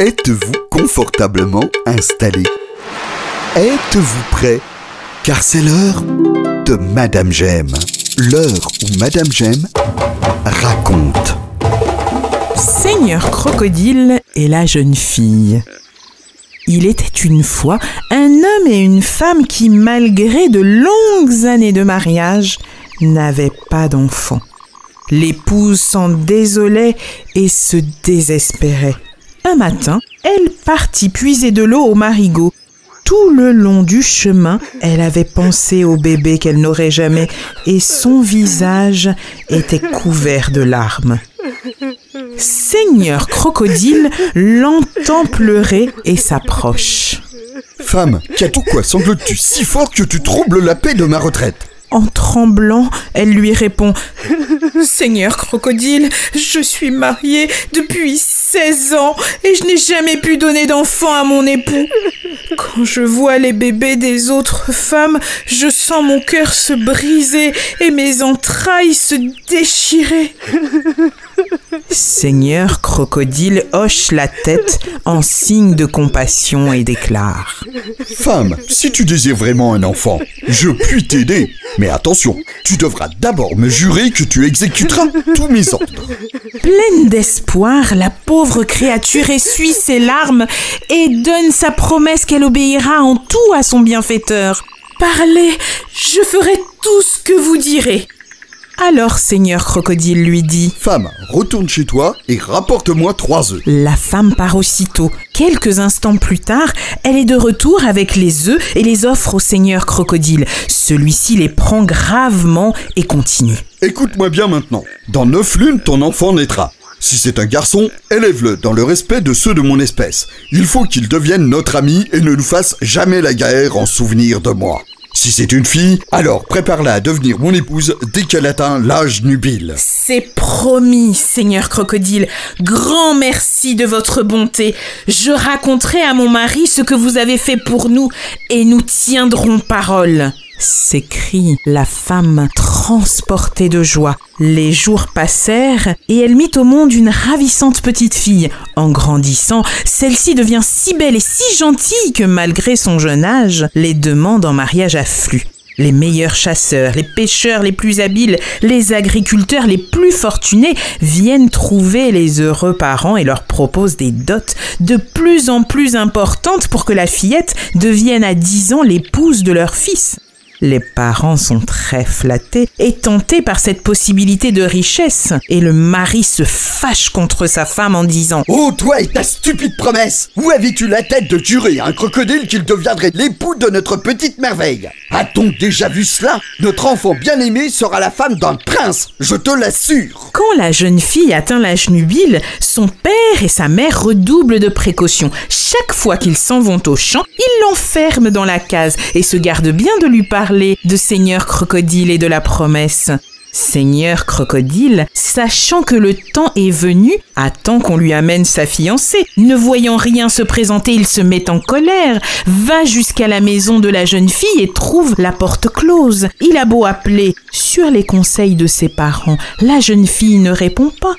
Êtes-vous confortablement installé? Êtes-vous prêt? Car c'est l'heure de Madame J'aime. L'heure où Madame J'aime raconte. Seigneur Crocodile et la jeune fille. Il était une fois un homme et une femme qui, malgré de longues années de mariage, n'avaient pas d'enfant. L'épouse s'en désolait et se désespérait. Un matin, elle partit puiser de l'eau au marigot. Tout le long du chemin, elle avait pensé au bébé qu'elle n'aurait jamais et son visage était couvert de larmes. Seigneur Crocodile l'entend pleurer et s'approche. Femme, qu'as tout quoi sanglotes-tu si fort que tu troubles la paix de ma retraite? En tremblant, elle lui répond Seigneur Crocodile, je suis mariée depuis 16 ans et je n'ai jamais pu donner d'enfant à mon époux. Quand je vois les bébés des autres femmes, je sens mon cœur se briser et mes entrailles se déchirer. Seigneur Crocodile hoche la tête en signe de compassion et déclare Femme, si tu désires vraiment un enfant, je puis t'aider. Mais attention, tu devras d'abord me jurer que tu exécuteras tous mes ordres. Pleine d'espoir, la pauvre créature essuie ses larmes et donne sa promesse qu'elle obéira en tout à son bienfaiteur. Parlez, je ferai tout ce que vous direz. Alors Seigneur Crocodile lui dit Femme, retourne chez toi et rapporte-moi trois œufs. La femme part aussitôt. Quelques instants plus tard, elle est de retour avec les œufs et les offre au Seigneur Crocodile. Celui-ci les prend gravement et continue. Écoute-moi bien maintenant. Dans neuf lunes, ton enfant naîtra. Si c'est un garçon, élève-le dans le respect de ceux de mon espèce. Il faut qu'il devienne notre ami et ne nous fasse jamais la guerre en souvenir de moi. Si c'est une fille, alors prépare-la à devenir mon épouse dès qu'elle atteint l'âge nubile. C'est promis, Seigneur Crocodile. Grand merci de votre bonté. Je raconterai à mon mari ce que vous avez fait pour nous et nous tiendrons parole s'écrie la femme transportée de joie. Les jours passèrent et elle mit au monde une ravissante petite fille. En grandissant, celle-ci devient si belle et si gentille que malgré son jeune âge, les demandes en mariage affluent. Les meilleurs chasseurs, les pêcheurs les plus habiles, les agriculteurs les plus fortunés viennent trouver les heureux parents et leur proposent des dots de plus en plus importantes pour que la fillette devienne à dix ans l'épouse de leur fils. Les parents sont très flattés et tentés par cette possibilité de richesse, et le mari se fâche contre sa femme en disant Oh, toi et ta stupide promesse Où avais-tu la tête de jurer à un crocodile qu'il deviendrait l'époux de notre petite merveille? A-t-on déjà vu cela? Notre enfant bien-aimé sera la femme d'un prince, je te l'assure. Quand la jeune fille atteint l'âge nubile, son père et sa mère redoublent de précautions. Chaque fois qu'ils s'en vont au champ, ils l'enferment dans la case et se gardent bien de lui parler de Seigneur Crocodile et de la promesse. Seigneur Crocodile, sachant que le temps est venu, attend qu'on lui amène sa fiancée. Ne voyant rien se présenter, il se met en colère, va jusqu'à la maison de la jeune fille et trouve la porte close. Il a beau appeler, sur les conseils de ses parents, la jeune fille ne répond pas.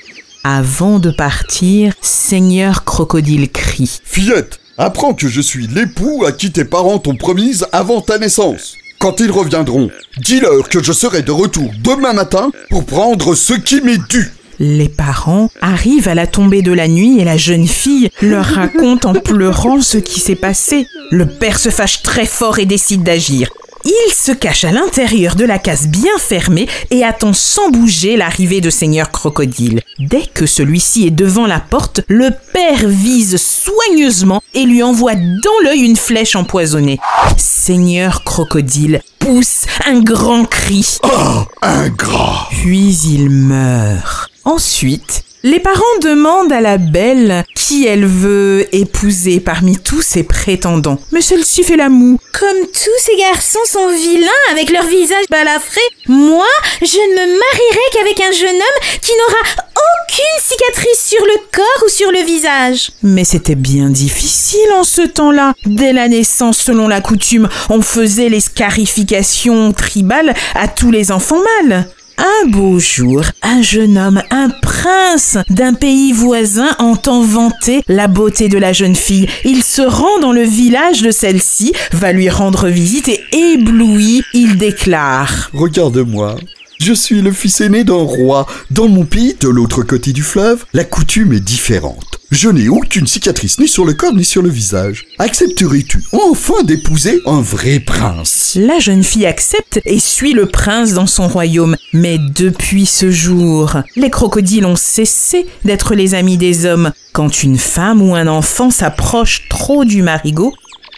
Avant de partir, Seigneur Crocodile crie. Fillette, apprends que je suis l'époux à qui tes parents t'ont promise avant ta naissance. Quand ils reviendront, dis-leur que je serai de retour demain matin pour prendre ce qui m'est dû. Les parents arrivent à la tombée de la nuit et la jeune fille leur raconte en pleurant ce qui s'est passé. Le père se fâche très fort et décide d'agir. Il se cache à l'intérieur de la case bien fermée et attend sans bouger l'arrivée de Seigneur Crocodile. Dès que celui-ci est devant la porte, le père vise soigneusement et lui envoie dans l'œil une flèche empoisonnée. Seigneur Crocodile pousse un grand cri. Oh, ingrat Puis il meurt. Ensuite, les parents demandent à la belle qui elle veut épouser parmi tous ses prétendants. Mais celle-ci fait la moue. Comme tous ces garçons sont vilains avec leur visage balafré, moi, je ne me marierai qu'avec un jeune homme qui n'aura aucune cicatrice sur le corps ou sur le visage. Mais c'était bien difficile en ce temps-là. Dès la naissance, selon la coutume, on faisait les scarifications tribales à tous les enfants mâles. Un beau jour, un jeune homme, un prince d'un pays voisin entend vanter la beauté de la jeune fille. Il se rend dans le village de celle-ci, va lui rendre visite et ébloui, il déclare Regarde-moi. Je suis le fils aîné d'un roi. Dans mon pays, de l'autre côté du fleuve, la coutume est différente. Je n'ai aucune cicatrice ni sur le corps ni sur le visage. Accepterais-tu enfin d'épouser un vrai prince? La jeune fille accepte et suit le prince dans son royaume. Mais depuis ce jour, les crocodiles ont cessé d'être les amis des hommes. Quand une femme ou un enfant s'approche trop du marigot,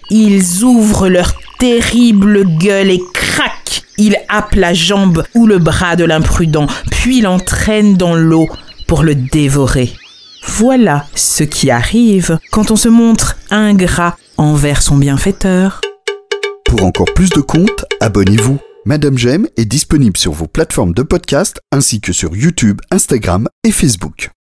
ils ouvrent leur terrible gueule et craquent. Ils happent la jambe ou le bras de l'imprudent, puis l'entraînent dans l'eau pour le dévorer. Voilà ce qui arrive quand on se montre ingrat envers son bienfaiteur. Pour encore plus de contes, abonnez-vous. Madame J'aime est disponible sur vos plateformes de podcast ainsi que sur YouTube, Instagram et Facebook.